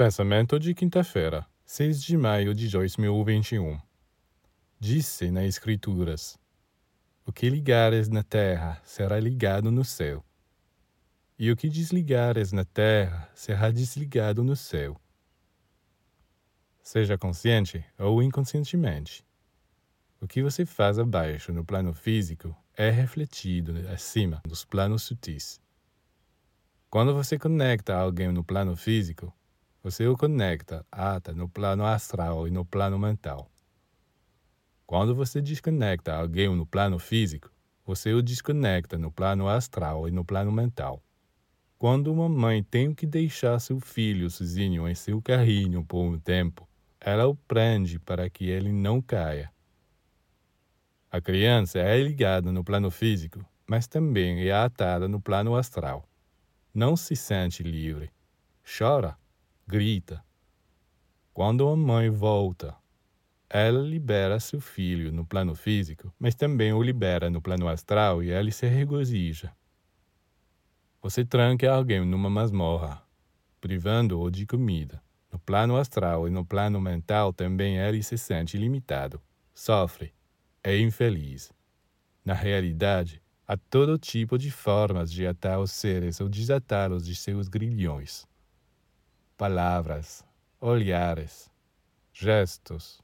Pensamento de quinta-feira, 6 de maio de 2021. Disse nas Escrituras: O que ligares na terra será ligado no céu, e o que desligares na terra será desligado no céu. Seja consciente ou inconscientemente. O que você faz abaixo no plano físico é refletido acima nos planos sutis. Quando você conecta alguém no plano físico, você o conecta ata no plano astral e no plano mental. Quando você desconecta alguém no plano físico, você o desconecta no plano astral e no plano mental. Quando uma mãe tem que deixar seu filho sozinho em seu carrinho por um tempo, ela o prende para que ele não caia. A criança é ligada no plano físico, mas também é atada no plano astral. Não se sente livre. Chora grita. Quando a mãe volta, ela libera seu filho no plano físico, mas também o libera no plano astral e ele se regozija. Você tranca alguém numa masmorra, privando-o de comida. No plano astral e no plano mental também ele se sente limitado, sofre, é infeliz. Na realidade, há todo tipo de formas de atar os seres ou desatá-los de seus grilhões palavras, olhares, gestos,